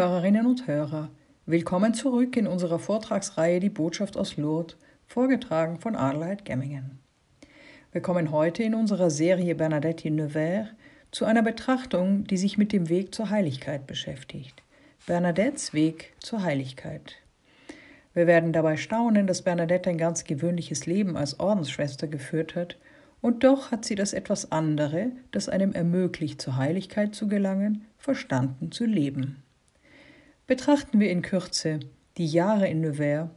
Hörerinnen und Hörer, willkommen zurück in unserer Vortragsreihe Die Botschaft aus Lourdes, vorgetragen von Adelheid Gemmingen. Wir kommen heute in unserer Serie Bernadette Nevers zu einer Betrachtung, die sich mit dem Weg zur Heiligkeit beschäftigt. Bernadettes Weg zur Heiligkeit. Wir werden dabei staunen, dass Bernadette ein ganz gewöhnliches Leben als Ordensschwester geführt hat, und doch hat sie das etwas andere, das einem ermöglicht, zur Heiligkeit zu gelangen, verstanden zu leben. Betrachten wir in Kürze die Jahre in Nevers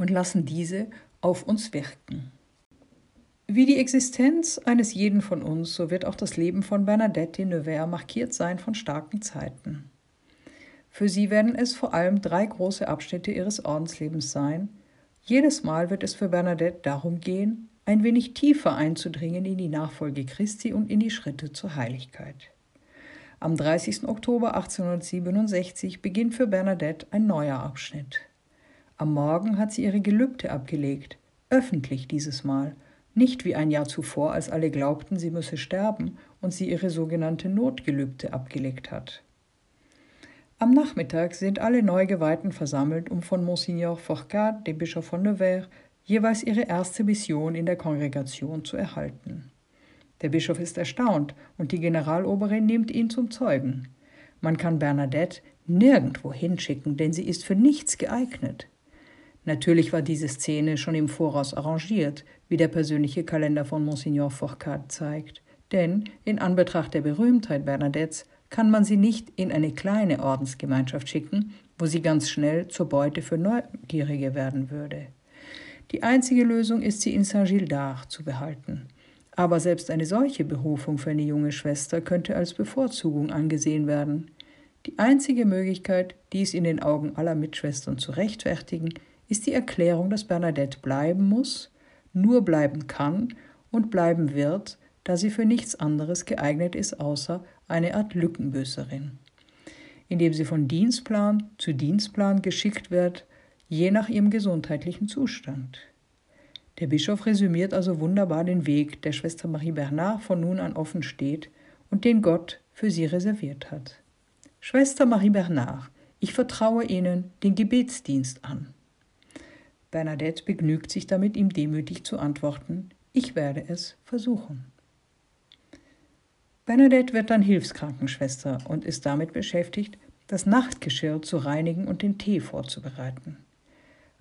und lassen diese auf uns wirken. Wie die Existenz eines jeden von uns, so wird auch das Leben von Bernadette in Nevers markiert sein von starken Zeiten. Für sie werden es vor allem drei große Abschnitte ihres Ordenslebens sein. Jedes Mal wird es für Bernadette darum gehen, ein wenig tiefer einzudringen in die Nachfolge Christi und in die Schritte zur Heiligkeit. Am 30. Oktober 1867 beginnt für Bernadette ein neuer Abschnitt. Am Morgen hat sie ihre Gelübde abgelegt, öffentlich dieses Mal, nicht wie ein Jahr zuvor, als alle glaubten, sie müsse sterben und sie ihre sogenannte Notgelübde abgelegt hat. Am Nachmittag sind alle Neugeweihten versammelt, um von Monsignor Forcade, dem Bischof von Nevers, jeweils ihre erste Mission in der Kongregation zu erhalten. Der Bischof ist erstaunt und die Generaloberin nimmt ihn zum Zeugen. Man kann Bernadette nirgendwo hinschicken, denn sie ist für nichts geeignet. Natürlich war diese Szene schon im Voraus arrangiert, wie der persönliche Kalender von Monsignor Fourcade zeigt, denn in Anbetracht der Berühmtheit Bernadettes kann man sie nicht in eine kleine Ordensgemeinschaft schicken, wo sie ganz schnell zur Beute für Neugierige werden würde. Die einzige Lösung ist, sie in Saint-Gildard zu behalten. Aber selbst eine solche Berufung für eine junge Schwester könnte als Bevorzugung angesehen werden. Die einzige Möglichkeit, dies in den Augen aller Mitschwestern zu rechtfertigen, ist die Erklärung, dass Bernadette bleiben muss, nur bleiben kann und bleiben wird, da sie für nichts anderes geeignet ist, außer eine Art Lückenbüßerin. Indem sie von Dienstplan zu Dienstplan geschickt wird, je nach ihrem gesundheitlichen Zustand. Der Bischof resümiert also wunderbar den Weg, der Schwester Marie Bernard von nun an offen steht und den Gott für sie reserviert hat. Schwester Marie Bernard, ich vertraue Ihnen den Gebetsdienst an. Bernadette begnügt sich damit, ihm demütig zu antworten, ich werde es versuchen. Bernadette wird dann Hilfskrankenschwester und ist damit beschäftigt, das Nachtgeschirr zu reinigen und den Tee vorzubereiten.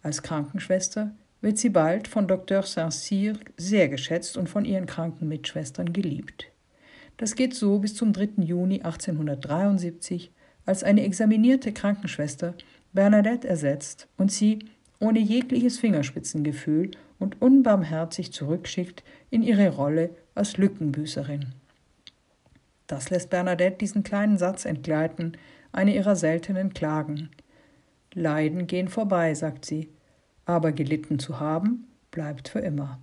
Als Krankenschwester wird sie bald von Dr. Saint-Cyr sehr geschätzt und von ihren kranken Mitschwestern geliebt. Das geht so bis zum 3. Juni 1873, als eine examinierte Krankenschwester Bernadette ersetzt und sie ohne jegliches Fingerspitzengefühl und unbarmherzig zurückschickt in ihre Rolle als Lückenbüßerin. Das lässt Bernadette diesen kleinen Satz entgleiten, eine ihrer seltenen Klagen. Leiden gehen vorbei, sagt sie, aber gelitten zu haben, bleibt für immer.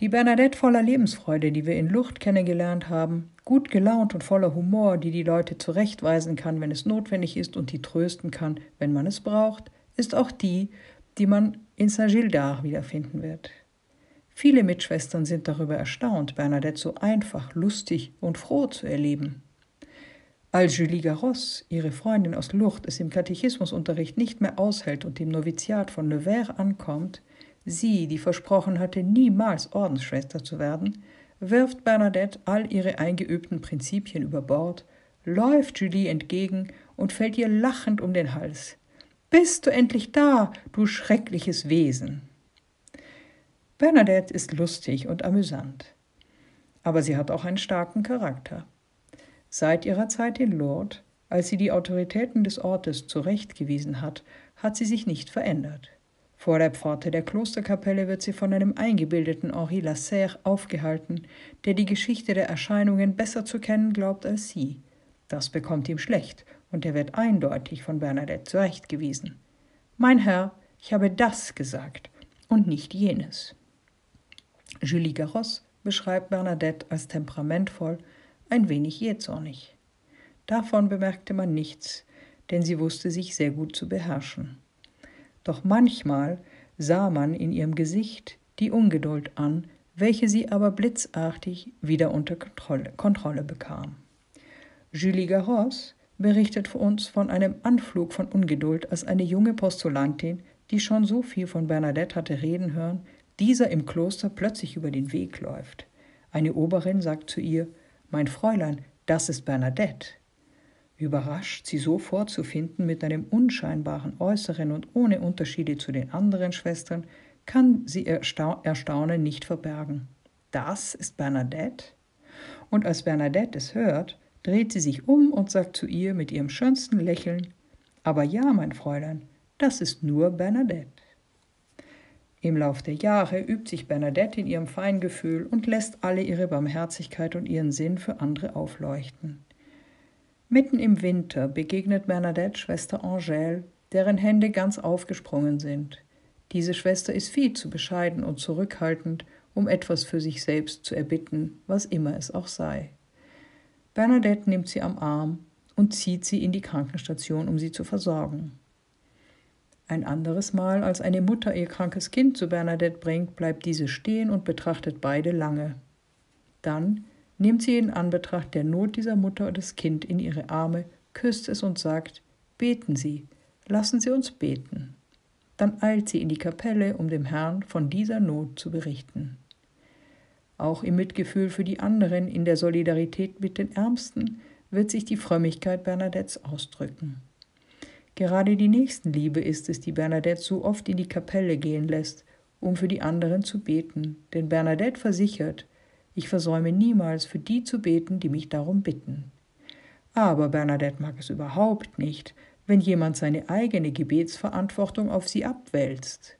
Die Bernadette voller Lebensfreude, die wir in Lucht kennengelernt haben, gut gelaunt und voller Humor, die die Leute zurechtweisen kann, wenn es notwendig ist und die trösten kann, wenn man es braucht, ist auch die, die man in Saint-Gildard wiederfinden wird. Viele Mitschwestern sind darüber erstaunt, Bernadette so einfach, lustig und froh zu erleben. Als Julie Garros, ihre Freundin aus Lourdes, es im Katechismusunterricht nicht mehr aushält und im Noviziat von Nevers ankommt, sie, die versprochen hatte, niemals Ordensschwester zu werden, wirft Bernadette all ihre eingeübten Prinzipien über Bord, läuft Julie entgegen und fällt ihr lachend um den Hals. Bist du endlich da, du schreckliches Wesen? Bernadette ist lustig und amüsant. Aber sie hat auch einen starken Charakter. Seit ihrer Zeit in Lourdes, als sie die Autoritäten des Ortes zurechtgewiesen hat, hat sie sich nicht verändert. Vor der Pforte der Klosterkapelle wird sie von einem eingebildeten Henri Lasserre aufgehalten, der die Geschichte der Erscheinungen besser zu kennen glaubt als sie. Das bekommt ihm schlecht, und er wird eindeutig von Bernadette zurechtgewiesen. Mein Herr, ich habe das gesagt und nicht jenes. Julie Garros beschreibt Bernadette als temperamentvoll, ein wenig jähzornig. Davon bemerkte man nichts, denn sie wusste sich sehr gut zu beherrschen. Doch manchmal sah man in ihrem Gesicht die Ungeduld an, welche sie aber blitzartig wieder unter Kontrolle, Kontrolle bekam. Julie Garros berichtet uns von einem Anflug von Ungeduld, als eine junge Postulantin, die schon so viel von Bernadette hatte reden hören, dieser im Kloster plötzlich über den Weg läuft. Eine Oberin sagt zu ihr, Mein Fräulein, das ist Bernadette. Überrascht, sie so vorzufinden mit einem unscheinbaren Äußeren und ohne Unterschiede zu den anderen Schwestern, kann sie ihr Erstaunen nicht verbergen. Das ist Bernadette? Und als Bernadette es hört, dreht sie sich um und sagt zu ihr mit ihrem schönsten Lächeln Aber ja, mein Fräulein, das ist nur Bernadette. Im Lauf der Jahre übt sich Bernadette in ihrem Feingefühl und lässt alle ihre Barmherzigkeit und ihren Sinn für andere aufleuchten. Mitten im Winter begegnet Bernadette Schwester Angèle, deren Hände ganz aufgesprungen sind. Diese Schwester ist viel zu bescheiden und zurückhaltend, um etwas für sich selbst zu erbitten, was immer es auch sei. Bernadette nimmt sie am Arm und zieht sie in die Krankenstation, um sie zu versorgen. Ein anderes Mal, als eine Mutter ihr krankes Kind zu Bernadette bringt, bleibt diese stehen und betrachtet beide lange. Dann nimmt sie in Anbetracht der Not dieser Mutter das Kind in ihre Arme, küsst es und sagt, Beten Sie, lassen Sie uns beten. Dann eilt sie in die Kapelle, um dem Herrn von dieser Not zu berichten. Auch im Mitgefühl für die anderen, in der Solidarität mit den Ärmsten, wird sich die Frömmigkeit Bernadettes ausdrücken. Gerade die Nächstenliebe ist es, die Bernadette so oft in die Kapelle gehen lässt, um für die anderen zu beten, denn Bernadette versichert, ich versäume niemals für die zu beten, die mich darum bitten. Aber Bernadette mag es überhaupt nicht, wenn jemand seine eigene Gebetsverantwortung auf sie abwälzt.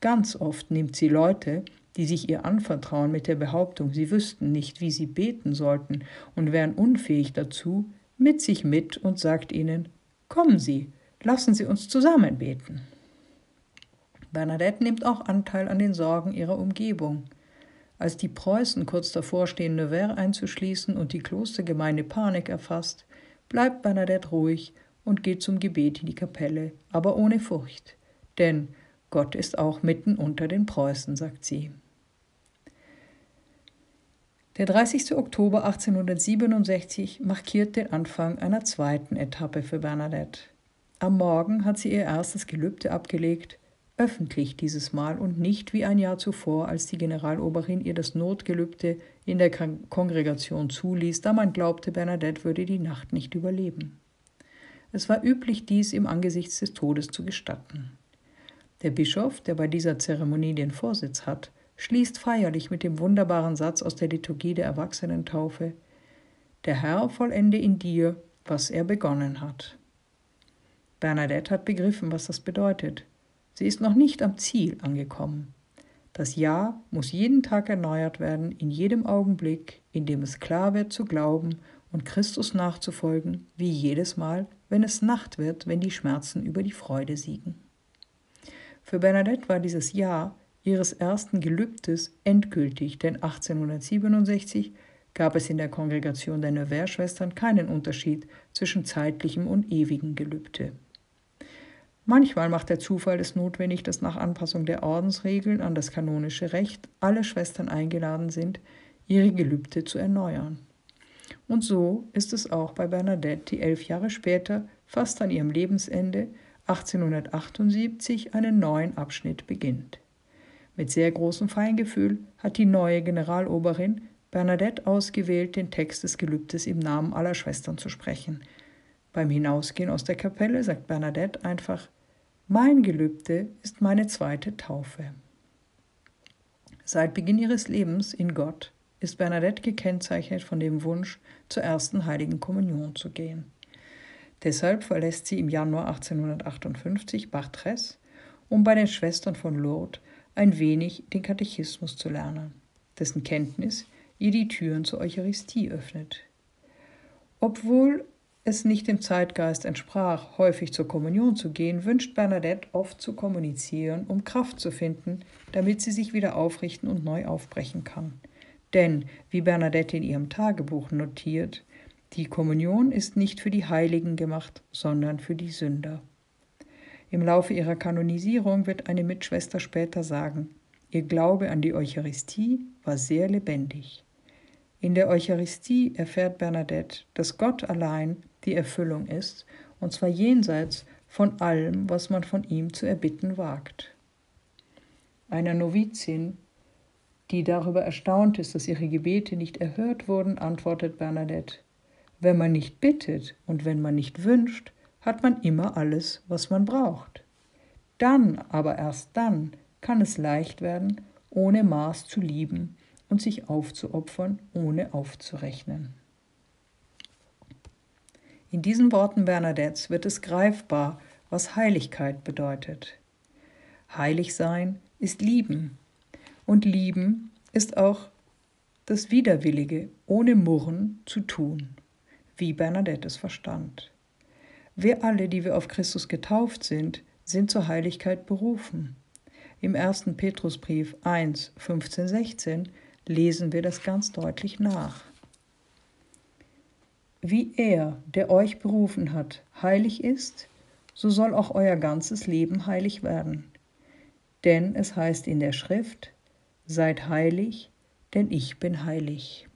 Ganz oft nimmt sie Leute, die sich ihr anvertrauen mit der Behauptung, sie wüssten nicht, wie sie beten sollten und wären unfähig dazu, mit sich mit und sagt ihnen, kommen Sie, lassen Sie uns zusammen beten. Bernadette nimmt auch Anteil an den Sorgen ihrer Umgebung. Als die Preußen kurz davor stehen, Nevers einzuschließen und die Klostergemeinde Panik erfasst, bleibt Bernadette ruhig und geht zum Gebet in die Kapelle, aber ohne Furcht. Denn Gott ist auch mitten unter den Preußen, sagt sie. Der 30. Oktober 1867 markiert den Anfang einer zweiten Etappe für Bernadette. Am Morgen hat sie ihr erstes Gelübde abgelegt, öffentlich dieses Mal und nicht wie ein Jahr zuvor, als die Generaloberin ihr das Notgelübde in der Kongregation zuließ, da man glaubte, Bernadette würde die Nacht nicht überleben. Es war üblich, dies im Angesichts des Todes zu gestatten. Der Bischof, der bei dieser Zeremonie den Vorsitz hat, schließt feierlich mit dem wunderbaren Satz aus der Liturgie der Erwachsenentaufe Der Herr vollende in dir, was er begonnen hat. Bernadette hat begriffen, was das bedeutet. Sie ist noch nicht am Ziel angekommen. Das Ja muss jeden Tag erneuert werden, in jedem Augenblick, in dem es klar wird zu glauben und Christus nachzufolgen, wie jedes Mal, wenn es Nacht wird, wenn die Schmerzen über die Freude siegen. Für Bernadette war dieses Jahr ihres ersten Gelübdes endgültig, denn 1867 gab es in der Kongregation der Nevers-Schwestern keinen Unterschied zwischen zeitlichem und ewigem Gelübde. Manchmal macht der Zufall es notwendig, dass nach Anpassung der Ordensregeln an das kanonische Recht alle Schwestern eingeladen sind, ihre Gelübde zu erneuern. Und so ist es auch bei Bernadette, die elf Jahre später, fast an ihrem Lebensende, 1878 einen neuen Abschnitt beginnt. Mit sehr großem Feingefühl hat die neue Generaloberin Bernadette ausgewählt, den Text des Gelübdes im Namen aller Schwestern zu sprechen. Beim Hinausgehen aus der Kapelle sagt Bernadette einfach, mein Gelübde ist meine zweite Taufe. Seit Beginn ihres Lebens in Gott ist Bernadette gekennzeichnet von dem Wunsch, zur ersten heiligen Kommunion zu gehen. Deshalb verlässt sie im Januar 1858 Bartres, um bei den Schwestern von Lourdes ein wenig den Katechismus zu lernen, dessen Kenntnis ihr die Türen zur Eucharistie öffnet. Obwohl es nicht dem Zeitgeist entsprach, häufig zur Kommunion zu gehen, wünscht Bernadette oft zu kommunizieren, um Kraft zu finden, damit sie sich wieder aufrichten und neu aufbrechen kann. Denn, wie Bernadette in ihrem Tagebuch notiert, die Kommunion ist nicht für die Heiligen gemacht, sondern für die Sünder. Im Laufe ihrer Kanonisierung wird eine Mitschwester später sagen, ihr Glaube an die Eucharistie war sehr lebendig. In der Eucharistie erfährt Bernadette, dass Gott allein die Erfüllung ist, und zwar jenseits von allem, was man von ihm zu erbitten wagt. Einer Novizin, die darüber erstaunt ist, dass ihre Gebete nicht erhört wurden, antwortet Bernadette, wenn man nicht bittet und wenn man nicht wünscht, hat man immer alles, was man braucht. Dann, aber erst dann, kann es leicht werden, ohne Maß zu lieben und sich aufzuopfern, ohne aufzurechnen. In diesen Worten Bernadettes wird es greifbar, was Heiligkeit bedeutet. Heilig sein ist lieben, und lieben ist auch das Widerwillige ohne Murren zu tun, wie Bernadette es verstand. Wir alle, die wir auf Christus getauft sind, sind zur Heiligkeit berufen. Im 1. Petrusbrief 1, 15, 16 lesen wir das ganz deutlich nach. Wie er, der euch berufen hat, heilig ist, so soll auch euer ganzes Leben heilig werden. Denn es heißt in der Schrift, Seid heilig, denn ich bin heilig.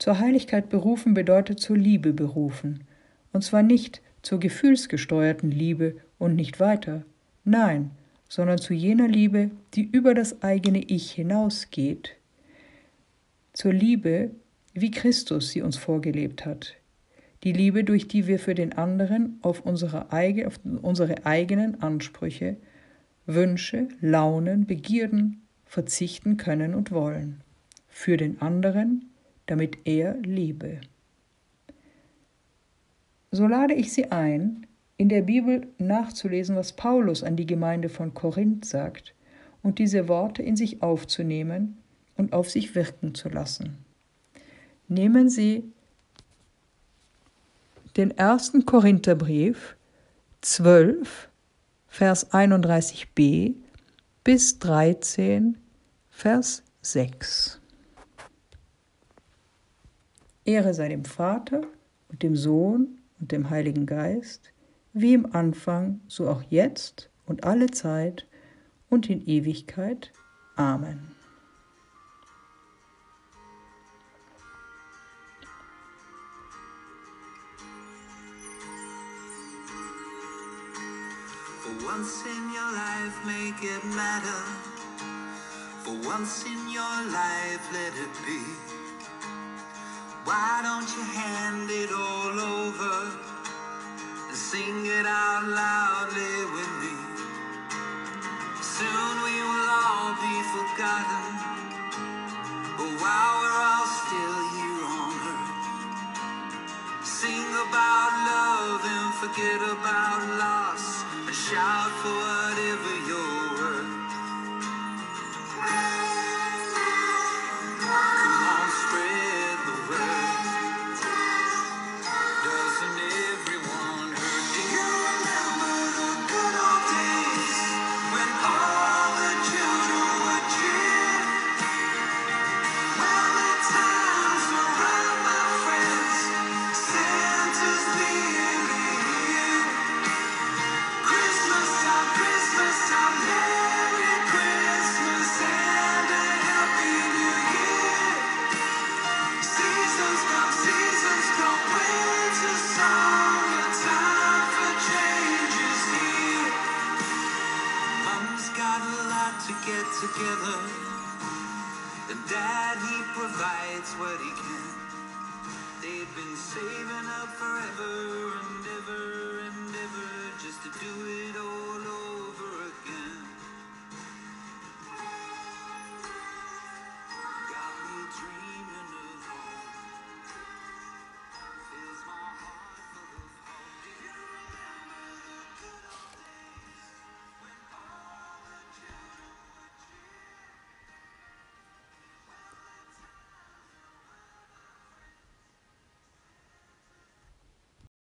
Zur Heiligkeit berufen bedeutet zur Liebe berufen, und zwar nicht zur gefühlsgesteuerten Liebe und nicht weiter, nein, sondern zu jener Liebe, die über das eigene Ich hinausgeht, zur Liebe, wie Christus sie uns vorgelebt hat, die Liebe, durch die wir für den anderen auf unsere, eigene, auf unsere eigenen Ansprüche, Wünsche, Launen, Begierden verzichten können und wollen, für den anderen, damit er lebe. So lade ich Sie ein, in der Bibel nachzulesen, was Paulus an die Gemeinde von Korinth sagt und diese Worte in sich aufzunehmen und auf sich wirken zu lassen. Nehmen Sie den ersten Korintherbrief 12, Vers 31b bis 13, Vers 6. Ehre sei dem Vater und dem Sohn und dem Heiligen Geist, wie im Anfang, so auch jetzt und alle Zeit und in Ewigkeit. Amen. For once in your life, make it matter. For once in your life, let it be. Why don't you hand it all over and sing it out loudly with me? Soon we will all be forgotten, but while we're all still here on earth, sing about love and forget about loss, and shout for whatever